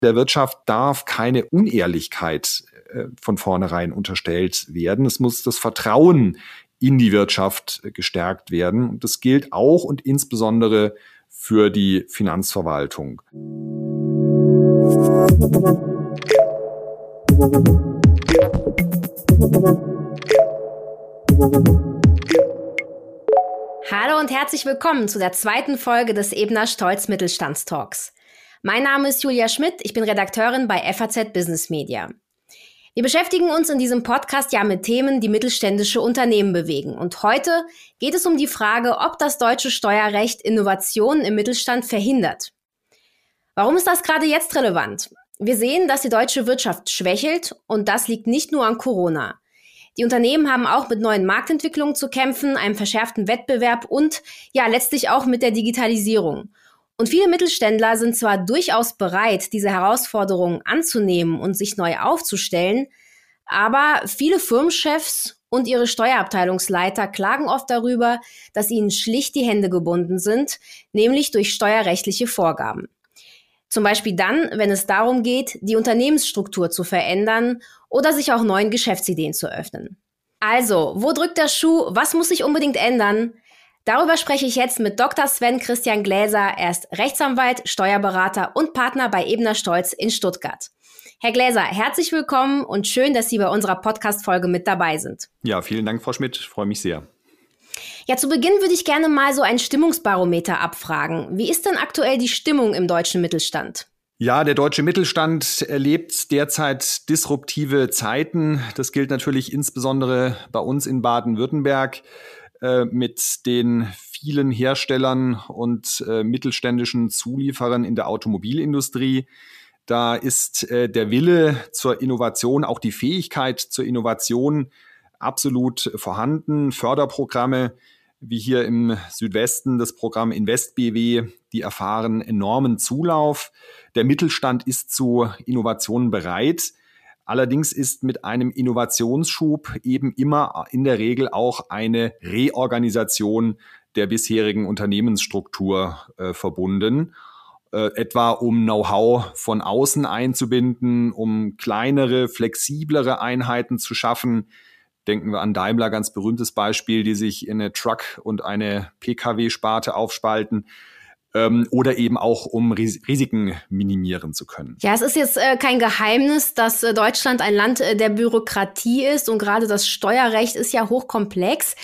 Der Wirtschaft darf keine Unehrlichkeit äh, von vornherein unterstellt werden. Es muss das Vertrauen in die Wirtschaft äh, gestärkt werden. Und das gilt auch und insbesondere für die Finanzverwaltung. Hallo und herzlich willkommen zu der zweiten Folge des Ebner Stolz Mittelstandstalks. Mein Name ist Julia Schmidt, ich bin Redakteurin bei FAZ Business Media. Wir beschäftigen uns in diesem Podcast ja mit Themen, die mittelständische Unternehmen bewegen. Und heute geht es um die Frage, ob das deutsche Steuerrecht Innovationen im Mittelstand verhindert. Warum ist das gerade jetzt relevant? Wir sehen, dass die deutsche Wirtschaft schwächelt und das liegt nicht nur an Corona. Die Unternehmen haben auch mit neuen Marktentwicklungen zu kämpfen, einem verschärften Wettbewerb und ja letztlich auch mit der Digitalisierung. Und viele Mittelständler sind zwar durchaus bereit, diese Herausforderungen anzunehmen und sich neu aufzustellen, aber viele Firmenchefs und ihre Steuerabteilungsleiter klagen oft darüber, dass ihnen schlicht die Hände gebunden sind, nämlich durch steuerrechtliche Vorgaben. Zum Beispiel dann, wenn es darum geht, die Unternehmensstruktur zu verändern oder sich auch neuen Geschäftsideen zu öffnen. Also, wo drückt der Schuh? Was muss sich unbedingt ändern? Darüber spreche ich jetzt mit Dr. Sven Christian Gläser. Er ist Rechtsanwalt, Steuerberater und Partner bei Ebner Stolz in Stuttgart. Herr Gläser, herzlich willkommen und schön, dass Sie bei unserer Podcast-Folge mit dabei sind. Ja, vielen Dank, Frau Schmidt. Ich freue mich sehr. Ja, zu Beginn würde ich gerne mal so ein Stimmungsbarometer abfragen. Wie ist denn aktuell die Stimmung im deutschen Mittelstand? Ja, der deutsche Mittelstand erlebt derzeit disruptive Zeiten. Das gilt natürlich insbesondere bei uns in Baden-Württemberg. Äh, mit den vielen Herstellern und äh, mittelständischen Zulieferern in der Automobilindustrie. Da ist äh, der Wille zur Innovation, auch die Fähigkeit zur Innovation absolut vorhanden. Förderprogramme wie hier im Südwesten das Programm InvestBW, die erfahren enormen Zulauf. Der Mittelstand ist zu Innovationen bereit. Allerdings ist mit einem Innovationsschub eben immer in der Regel auch eine Reorganisation der bisherigen Unternehmensstruktur äh, verbunden. Äh, etwa um Know-how von außen einzubinden, um kleinere, flexiblere Einheiten zu schaffen. Denken wir an Daimler, ganz berühmtes Beispiel, die sich in eine Truck- und eine Pkw-Sparte aufspalten ähm, oder eben auch um Ris Risiken minimieren zu können. Ja, es ist jetzt äh, kein Geheimnis, dass äh, Deutschland ein Land äh, der Bürokratie ist und gerade das Steuerrecht ist ja hochkomplex.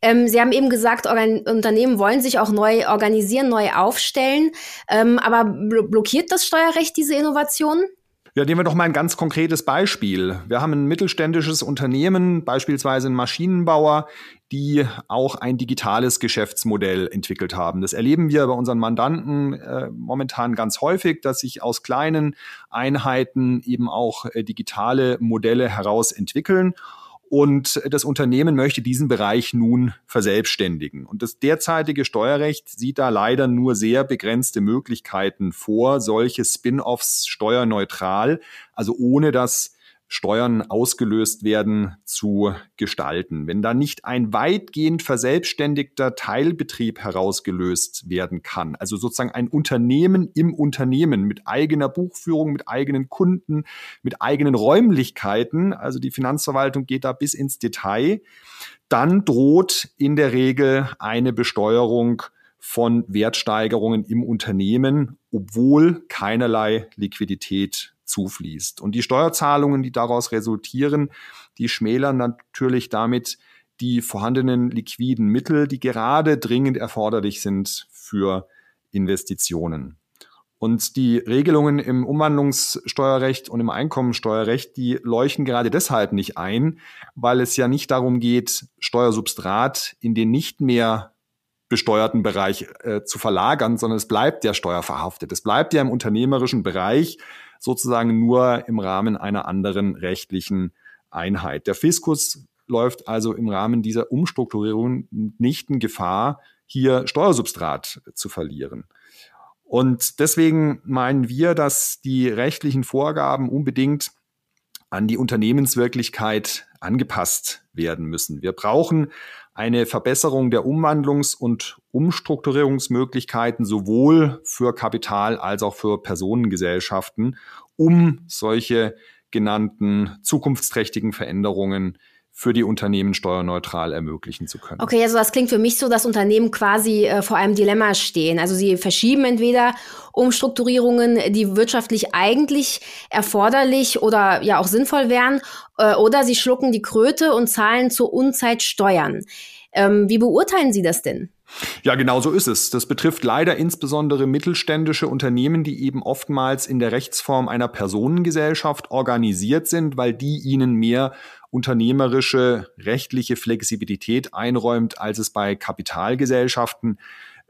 Ähm, Sie haben eben gesagt, Organ Unternehmen wollen sich auch neu organisieren, neu aufstellen, ähm, aber bl blockiert das Steuerrecht diese Innovationen? Ja, nehmen wir doch mal ein ganz konkretes Beispiel. Wir haben ein mittelständisches Unternehmen, beispielsweise ein Maschinenbauer, die auch ein digitales Geschäftsmodell entwickelt haben. Das erleben wir bei unseren Mandanten äh, momentan ganz häufig, dass sich aus kleinen Einheiten eben auch äh, digitale Modelle heraus entwickeln. Und das Unternehmen möchte diesen Bereich nun verselbstständigen. Und das derzeitige Steuerrecht sieht da leider nur sehr begrenzte Möglichkeiten vor, solche Spin-offs steuerneutral, also ohne dass Steuern ausgelöst werden, zu gestalten. Wenn da nicht ein weitgehend verselbstständigter Teilbetrieb herausgelöst werden kann, also sozusagen ein Unternehmen im Unternehmen mit eigener Buchführung, mit eigenen Kunden, mit eigenen Räumlichkeiten, also die Finanzverwaltung geht da bis ins Detail, dann droht in der Regel eine Besteuerung von Wertsteigerungen im Unternehmen, obwohl keinerlei Liquidität zufließt. Und die Steuerzahlungen, die daraus resultieren, die schmälern natürlich damit die vorhandenen liquiden Mittel, die gerade dringend erforderlich sind für Investitionen. Und die Regelungen im Umwandlungssteuerrecht und im Einkommensteuerrecht, die leuchten gerade deshalb nicht ein, weil es ja nicht darum geht, Steuersubstrat in den nicht mehr besteuerten Bereich äh, zu verlagern, sondern es bleibt ja steuerverhaftet. Es bleibt ja im unternehmerischen Bereich sozusagen nur im Rahmen einer anderen rechtlichen Einheit. Der Fiskus läuft also im Rahmen dieser Umstrukturierung nicht in Gefahr, hier Steuersubstrat zu verlieren. Und deswegen meinen wir, dass die rechtlichen Vorgaben unbedingt an die Unternehmenswirklichkeit angepasst werden müssen. Wir brauchen eine Verbesserung der Umwandlungs- und Umstrukturierungsmöglichkeiten sowohl für Kapital als auch für Personengesellschaften, um solche genannten zukunftsträchtigen Veränderungen für die Unternehmen steuerneutral ermöglichen zu können. Okay, also das klingt für mich so, dass Unternehmen quasi äh, vor einem Dilemma stehen. Also sie verschieben entweder Umstrukturierungen, die wirtschaftlich eigentlich erforderlich oder ja auch sinnvoll wären, äh, oder sie schlucken die Kröte und zahlen zur Unzeit Steuern. Ähm, wie beurteilen Sie das denn? Ja, genau so ist es. Das betrifft leider insbesondere mittelständische Unternehmen, die eben oftmals in der Rechtsform einer Personengesellschaft organisiert sind, weil die ihnen mehr unternehmerische rechtliche Flexibilität einräumt, als es bei Kapitalgesellschaften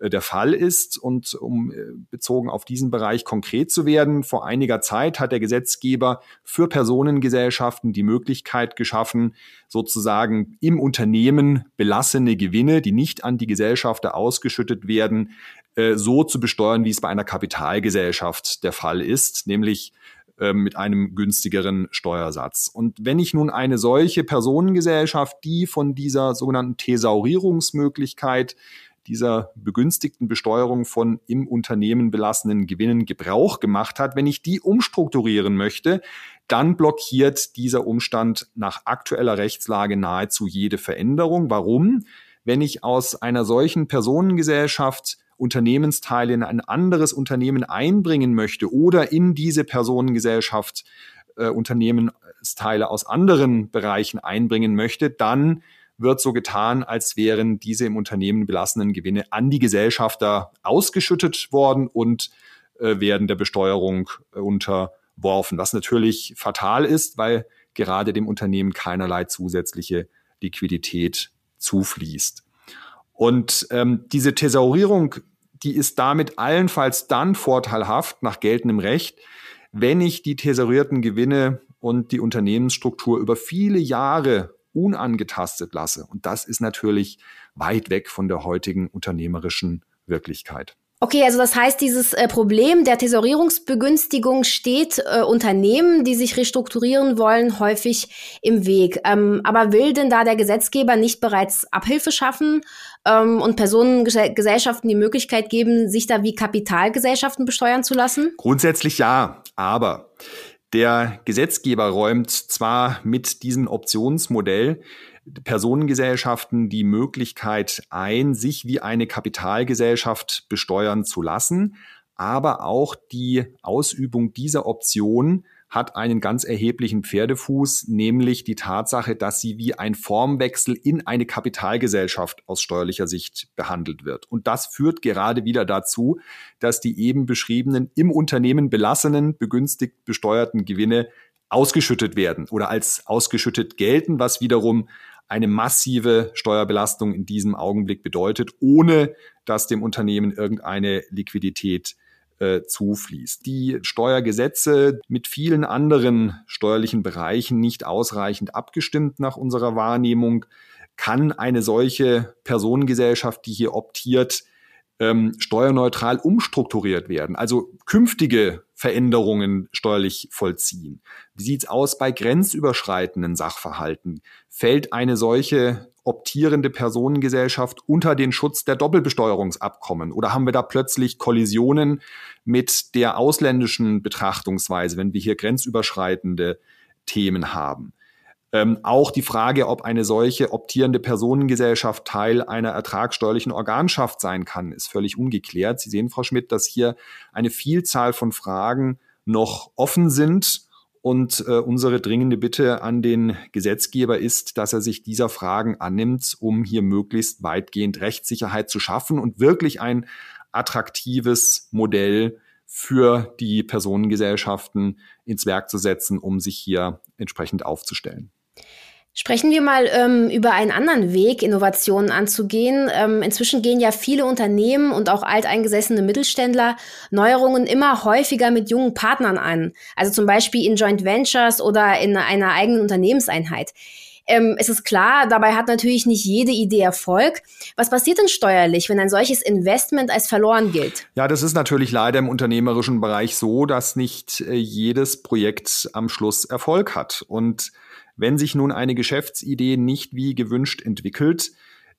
der Fall ist. Und um äh, bezogen auf diesen Bereich konkret zu werden, vor einiger Zeit hat der Gesetzgeber für Personengesellschaften die Möglichkeit geschaffen, sozusagen im Unternehmen belassene Gewinne, die nicht an die Gesellschafter ausgeschüttet werden, äh, so zu besteuern, wie es bei einer Kapitalgesellschaft der Fall ist, nämlich mit einem günstigeren Steuersatz. Und wenn ich nun eine solche Personengesellschaft, die von dieser sogenannten Thesaurierungsmöglichkeit dieser begünstigten Besteuerung von im Unternehmen belassenen Gewinnen Gebrauch gemacht hat. Wenn ich die umstrukturieren möchte, dann blockiert dieser Umstand nach aktueller Rechtslage nahezu jede Veränderung. Warum? Wenn ich aus einer solchen Personengesellschaft Unternehmensteile in ein anderes Unternehmen einbringen möchte oder in diese Personengesellschaft äh, Unternehmensteile aus anderen Bereichen einbringen möchte, dann wird so getan, als wären diese im Unternehmen belassenen Gewinne an die Gesellschafter ausgeschüttet worden und äh, werden der Besteuerung äh, unterworfen, was natürlich fatal ist, weil gerade dem Unternehmen keinerlei zusätzliche Liquidität zufließt. Und ähm, diese Thesaurierung, die ist damit allenfalls dann vorteilhaft nach geltendem Recht, wenn ich die thesaurierten Gewinne und die Unternehmensstruktur über viele Jahre unangetastet lasse. Und das ist natürlich weit weg von der heutigen unternehmerischen Wirklichkeit. Okay, also das heißt, dieses äh, Problem der Tesorierungsbegünstigung steht äh, Unternehmen, die sich restrukturieren wollen, häufig im Weg. Ähm, aber will denn da der Gesetzgeber nicht bereits Abhilfe schaffen ähm, und Personengesellschaften die Möglichkeit geben, sich da wie Kapitalgesellschaften besteuern zu lassen? Grundsätzlich ja, aber der Gesetzgeber räumt zwar mit diesem Optionsmodell Personengesellschaften die Möglichkeit ein, sich wie eine Kapitalgesellschaft besteuern zu lassen, aber auch die Ausübung dieser Option hat einen ganz erheblichen Pferdefuß, nämlich die Tatsache, dass sie wie ein Formwechsel in eine Kapitalgesellschaft aus steuerlicher Sicht behandelt wird. Und das führt gerade wieder dazu, dass die eben beschriebenen im Unternehmen belassenen, begünstigt besteuerten Gewinne ausgeschüttet werden oder als ausgeschüttet gelten, was wiederum eine massive Steuerbelastung in diesem Augenblick bedeutet, ohne dass dem Unternehmen irgendeine Liquidität äh, zufließt. Die Steuergesetze mit vielen anderen steuerlichen Bereichen nicht ausreichend abgestimmt nach unserer Wahrnehmung, kann eine solche Personengesellschaft, die hier optiert, ähm, steuerneutral umstrukturiert werden, also künftige Veränderungen steuerlich vollziehen. Wie sieht's aus bei grenzüberschreitenden Sachverhalten? Fällt eine solche optierende Personengesellschaft unter den Schutz der Doppelbesteuerungsabkommen? Oder haben wir da plötzlich Kollisionen mit der ausländischen Betrachtungsweise, wenn wir hier grenzüberschreitende Themen haben? Ähm, auch die Frage, ob eine solche optierende Personengesellschaft Teil einer ertragsteuerlichen Organschaft sein kann, ist völlig ungeklärt. Sie sehen, Frau Schmidt, dass hier eine Vielzahl von Fragen noch offen sind. Und äh, unsere dringende Bitte an den Gesetzgeber ist, dass er sich dieser Fragen annimmt, um hier möglichst weitgehend Rechtssicherheit zu schaffen und wirklich ein attraktives Modell für die Personengesellschaften ins Werk zu setzen, um sich hier entsprechend aufzustellen. Sprechen wir mal ähm, über einen anderen Weg, Innovationen anzugehen. Ähm, inzwischen gehen ja viele Unternehmen und auch alteingesessene Mittelständler Neuerungen immer häufiger mit jungen Partnern an. Also zum Beispiel in Joint Ventures oder in einer eigenen Unternehmenseinheit. Ähm, es ist klar, dabei hat natürlich nicht jede Idee Erfolg. Was passiert denn steuerlich, wenn ein solches Investment als verloren gilt? Ja, das ist natürlich leider im unternehmerischen Bereich so, dass nicht äh, jedes Projekt am Schluss Erfolg hat. Und wenn sich nun eine Geschäftsidee nicht wie gewünscht entwickelt,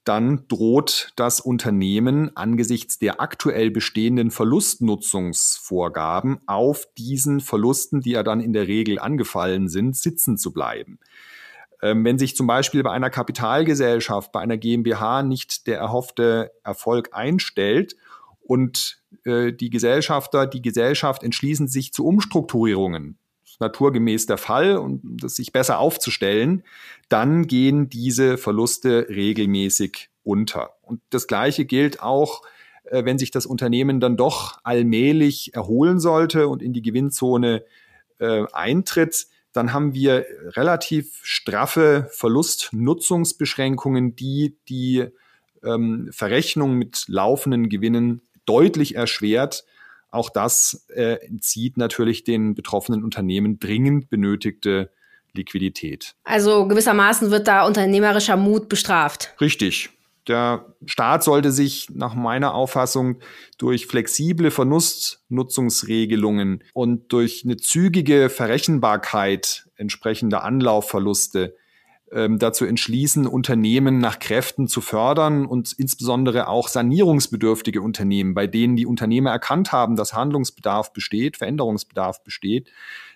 dann droht das Unternehmen angesichts der aktuell bestehenden Verlustnutzungsvorgaben auf diesen Verlusten, die ja dann in der Regel angefallen sind, sitzen zu bleiben. Ähm, wenn sich zum Beispiel bei einer Kapitalgesellschaft, bei einer GmbH nicht der erhoffte Erfolg einstellt und äh, die Gesellschafter, die Gesellschaft entschließen sich zu Umstrukturierungen, naturgemäß der Fall und das sich besser aufzustellen, dann gehen diese Verluste regelmäßig unter. Und das Gleiche gilt auch, äh, wenn sich das Unternehmen dann doch allmählich erholen sollte und in die Gewinnzone äh, eintritt, dann haben wir relativ straffe Verlustnutzungsbeschränkungen, die die ähm, Verrechnung mit laufenden Gewinnen deutlich erschwert. Auch das äh, entzieht natürlich den betroffenen Unternehmen dringend benötigte Liquidität. Also gewissermaßen wird da unternehmerischer Mut bestraft. Richtig. Der Staat sollte sich nach meiner Auffassung durch flexible Verlustnutzungsregelungen und durch eine zügige Verrechenbarkeit entsprechender Anlaufverluste ähm, dazu entschließen, Unternehmen nach Kräften zu fördern und insbesondere auch sanierungsbedürftige Unternehmen, bei denen die Unternehmer erkannt haben, dass Handlungsbedarf besteht, Veränderungsbedarf besteht,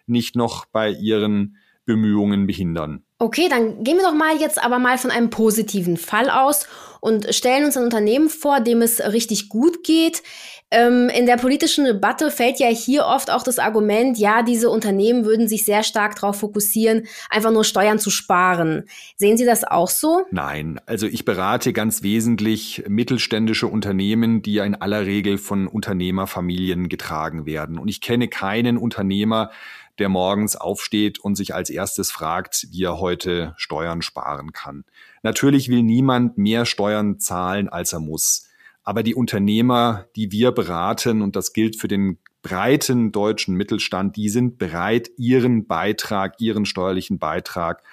nicht noch bei ihren Bemühungen behindern. Okay, dann gehen wir doch mal jetzt aber mal von einem positiven Fall aus und stellen uns ein Unternehmen vor, dem es richtig gut geht. Ähm, in der politischen Debatte fällt ja hier oft auch das Argument, ja, diese Unternehmen würden sich sehr stark darauf fokussieren, einfach nur Steuern zu sparen. Sehen Sie das auch so? Nein, also ich berate ganz wesentlich mittelständische Unternehmen, die ja in aller Regel von Unternehmerfamilien getragen werden. Und ich kenne keinen Unternehmer, der morgens aufsteht und sich als erstes fragt, wie er heute Steuern sparen kann. Natürlich will niemand mehr Steuern zahlen, als er muss. Aber die Unternehmer, die wir beraten, und das gilt für den breiten deutschen Mittelstand, die sind bereit, ihren Beitrag, ihren steuerlichen Beitrag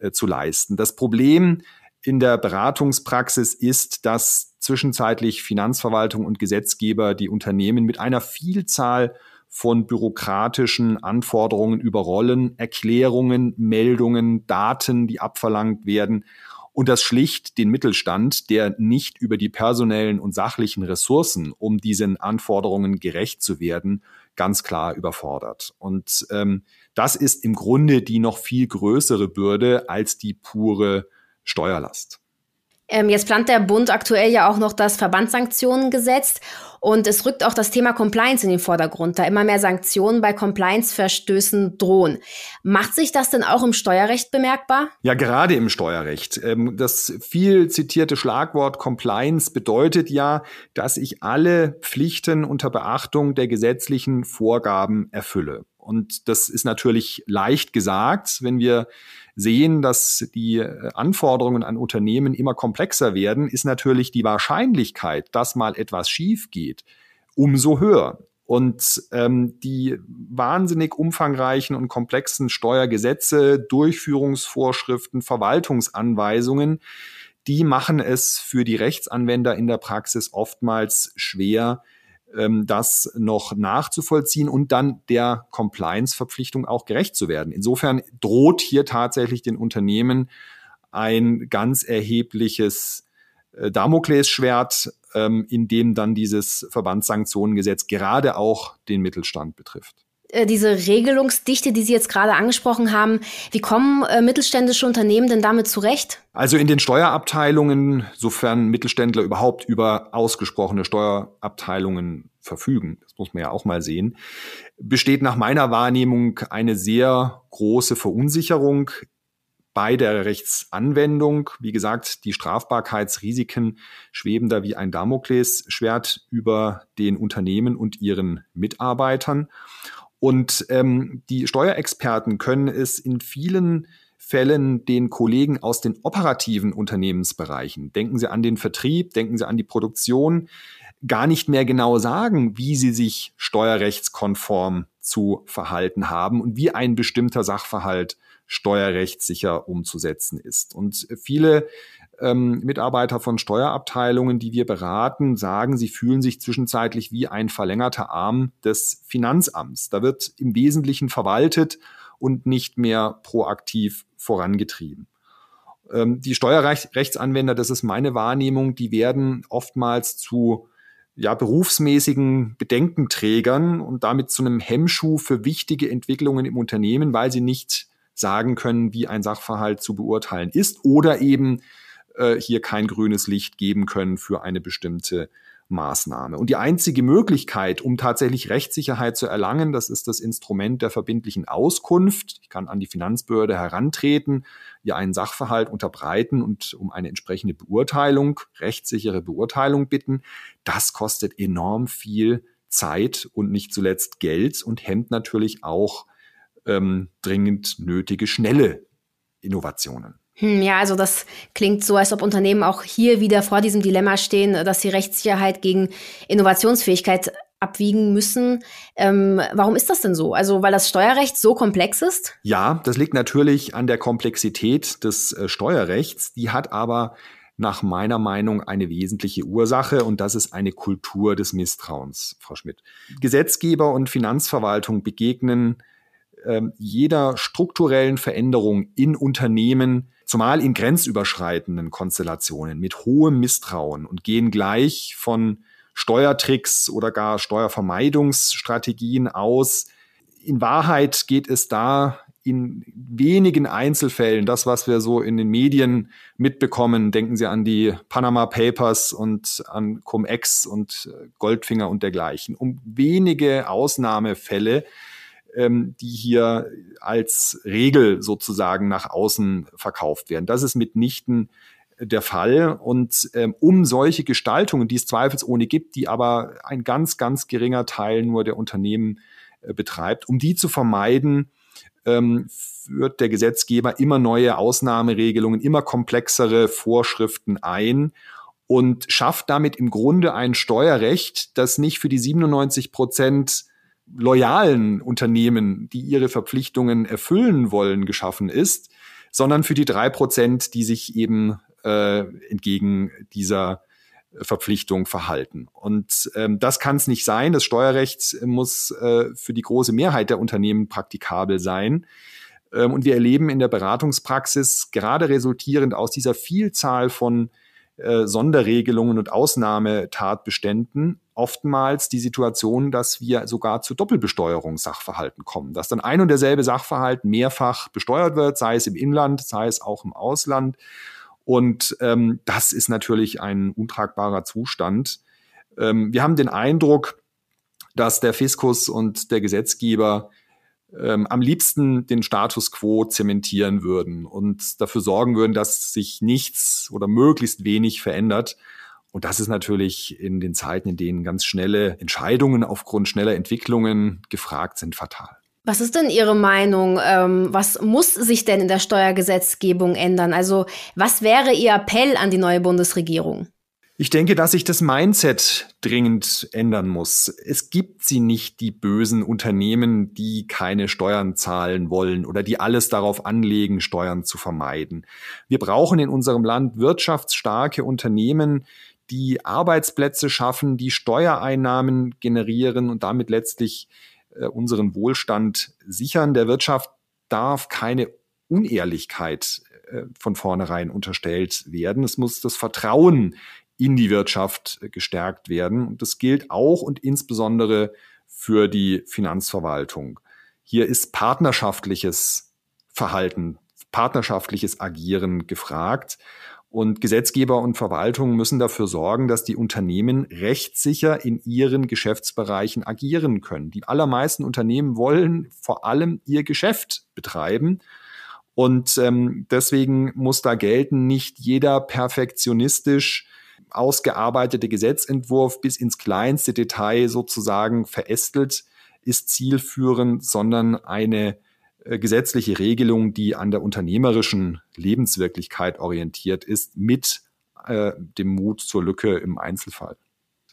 äh, zu leisten. Das Problem in der Beratungspraxis ist, dass zwischenzeitlich Finanzverwaltung und Gesetzgeber die Unternehmen mit einer Vielzahl von bürokratischen Anforderungen überrollen, Erklärungen, Meldungen, Daten, die abverlangt werden und das schlicht den Mittelstand, der nicht über die personellen und sachlichen Ressourcen, um diesen Anforderungen gerecht zu werden, ganz klar überfordert. Und ähm, das ist im Grunde die noch viel größere Bürde als die pure Steuerlast. Ähm, jetzt plant der Bund aktuell ja auch noch das Verbandssanktionengesetz und es rückt auch das Thema Compliance in den Vordergrund, da immer mehr Sanktionen bei Compliance-Verstößen drohen. Macht sich das denn auch im Steuerrecht bemerkbar? Ja, gerade im Steuerrecht. Ähm, das viel zitierte Schlagwort Compliance bedeutet ja, dass ich alle Pflichten unter Beachtung der gesetzlichen Vorgaben erfülle. Und das ist natürlich leicht gesagt, wenn wir sehen, dass die äh, Anforderungen an Unternehmen immer komplexer werden, ist natürlich die Wahrscheinlichkeit, dass mal etwas schief geht, umso höher. Und ähm, die wahnsinnig umfangreichen und komplexen Steuergesetze, Durchführungsvorschriften, Verwaltungsanweisungen, die machen es für die Rechtsanwender in der Praxis oftmals schwer, ähm, das noch nachzuvollziehen und dann der Compliance-Verpflichtung auch gerecht zu werden. Insofern droht hier tatsächlich den Unternehmen ein ganz erhebliches äh, Damoklesschwert, ähm, in dem dann dieses Verbandssanktionengesetz gerade auch den Mittelstand betrifft. Äh, diese Regelungsdichte, die Sie jetzt gerade angesprochen haben, wie kommen äh, mittelständische Unternehmen denn damit zurecht? Also in den Steuerabteilungen, sofern Mittelständler überhaupt über ausgesprochene Steuerabteilungen verfügen, das muss man ja auch mal sehen, besteht nach meiner Wahrnehmung eine sehr große Verunsicherung bei der Rechtsanwendung. Wie gesagt, die Strafbarkeitsrisiken schweben da wie ein Damoklesschwert über den Unternehmen und ihren Mitarbeitern. Und ähm, die Steuerexperten können es in vielen Fällen den Kollegen aus den operativen Unternehmensbereichen, denken Sie an den Vertrieb, denken Sie an die Produktion, gar nicht mehr genau sagen, wie sie sich steuerrechtskonform zu verhalten haben und wie ein bestimmter Sachverhalt steuerrechtssicher umzusetzen ist. Und viele ähm, Mitarbeiter von Steuerabteilungen, die wir beraten, sagen, sie fühlen sich zwischenzeitlich wie ein verlängerter Arm des Finanzamts. Da wird im Wesentlichen verwaltet und nicht mehr proaktiv vorangetrieben. Ähm, die Steuerrechtsanwender, das ist meine Wahrnehmung, die werden oftmals zu ja, berufsmäßigen Bedenkenträgern und damit zu einem Hemmschuh für wichtige Entwicklungen im Unternehmen, weil sie nicht sagen können, wie ein Sachverhalt zu beurteilen ist oder eben äh, hier kein grünes Licht geben können für eine bestimmte Maßnahme. Und die einzige Möglichkeit, um tatsächlich Rechtssicherheit zu erlangen, das ist das Instrument der verbindlichen Auskunft. Ich kann an die Finanzbehörde herantreten, ihr einen Sachverhalt unterbreiten und um eine entsprechende Beurteilung, rechtssichere Beurteilung bitten. Das kostet enorm viel Zeit und nicht zuletzt Geld und hemmt natürlich auch ähm, dringend nötige schnelle Innovationen. Hm, ja, also das klingt so, als ob Unternehmen auch hier wieder vor diesem Dilemma stehen, dass sie Rechtssicherheit gegen Innovationsfähigkeit abwiegen müssen. Ähm, warum ist das denn so? Also weil das Steuerrecht so komplex ist? Ja, das liegt natürlich an der Komplexität des äh, Steuerrechts. Die hat aber nach meiner Meinung eine wesentliche Ursache und das ist eine Kultur des Misstrauens, Frau Schmidt. Gesetzgeber und Finanzverwaltung begegnen äh, jeder strukturellen Veränderung in Unternehmen zumal in grenzüberschreitenden Konstellationen mit hohem Misstrauen und gehen gleich von Steuertricks oder gar Steuervermeidungsstrategien aus. In Wahrheit geht es da in wenigen Einzelfällen, das, was wir so in den Medien mitbekommen, denken Sie an die Panama Papers und an Cum-Ex und Goldfinger und dergleichen, um wenige Ausnahmefälle, ähm, die hier als Regel sozusagen nach außen verkauft werden. Das ist mitnichten der Fall. Und ähm, um solche Gestaltungen, die es zweifelsohne gibt, die aber ein ganz, ganz geringer Teil nur der Unternehmen äh, betreibt, um die zu vermeiden, ähm, führt der Gesetzgeber immer neue Ausnahmeregelungen, immer komplexere Vorschriften ein und schafft damit im Grunde ein Steuerrecht, das nicht für die 97 Prozent loyalen Unternehmen, die ihre Verpflichtungen erfüllen wollen, geschaffen ist, sondern für die drei Prozent, die sich eben äh, entgegen dieser Verpflichtung verhalten. Und ähm, das kann es nicht sein. Das Steuerrecht muss äh, für die große Mehrheit der Unternehmen praktikabel sein. Ähm, und wir erleben in der Beratungspraxis gerade resultierend aus dieser Vielzahl von äh, Sonderregelungen und Ausnahmetatbeständen oftmals die Situation, dass wir sogar zu Doppelbesteuerungssachverhalten kommen, dass dann ein und derselbe Sachverhalt mehrfach besteuert wird, sei es im Inland, sei es auch im Ausland. Und ähm, das ist natürlich ein untragbarer Zustand. Ähm, wir haben den Eindruck, dass der Fiskus und der Gesetzgeber ähm, am liebsten den Status quo zementieren würden und dafür sorgen würden, dass sich nichts oder möglichst wenig verändert. Und das ist natürlich in den Zeiten, in denen ganz schnelle Entscheidungen aufgrund schneller Entwicklungen gefragt sind, fatal. Was ist denn Ihre Meinung? Ähm, was muss sich denn in der Steuergesetzgebung ändern? Also was wäre Ihr Appell an die neue Bundesregierung? Ich denke, dass sich das Mindset dringend ändern muss. Es gibt sie nicht, die bösen Unternehmen, die keine Steuern zahlen wollen oder die alles darauf anlegen, Steuern zu vermeiden. Wir brauchen in unserem Land wirtschaftsstarke Unternehmen, die Arbeitsplätze schaffen, die Steuereinnahmen generieren und damit letztlich äh, unseren Wohlstand sichern. Der Wirtschaft darf keine Unehrlichkeit äh, von vornherein unterstellt werden. Es muss das Vertrauen in die Wirtschaft äh, gestärkt werden. Und das gilt auch und insbesondere für die Finanzverwaltung. Hier ist partnerschaftliches Verhalten, partnerschaftliches Agieren gefragt. Und Gesetzgeber und Verwaltung müssen dafür sorgen, dass die Unternehmen rechtssicher in ihren Geschäftsbereichen agieren können. Die allermeisten Unternehmen wollen vor allem ihr Geschäft betreiben. Und ähm, deswegen muss da gelten, nicht jeder perfektionistisch ausgearbeitete Gesetzentwurf bis ins kleinste Detail sozusagen verästelt ist zielführend, sondern eine äh, gesetzliche Regelung, die an der unternehmerischen Lebenswirklichkeit orientiert ist, mit äh, dem Mut zur Lücke im Einzelfall.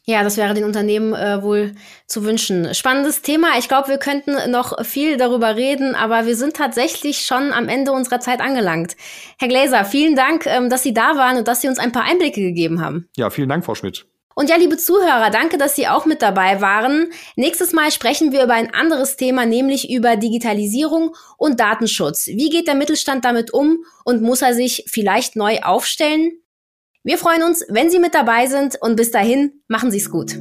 Ja, das wäre den Unternehmen äh, wohl zu wünschen. Spannendes Thema. Ich glaube, wir könnten noch viel darüber reden, aber wir sind tatsächlich schon am Ende unserer Zeit angelangt. Herr Gläser, vielen Dank, ähm, dass Sie da waren und dass Sie uns ein paar Einblicke gegeben haben. Ja, vielen Dank, Frau Schmidt. Und ja, liebe Zuhörer, danke, dass Sie auch mit dabei waren. Nächstes Mal sprechen wir über ein anderes Thema, nämlich über Digitalisierung und Datenschutz. Wie geht der Mittelstand damit um und muss er sich vielleicht neu aufstellen? Wir freuen uns, wenn Sie mit dabei sind und bis dahin machen Sie es gut.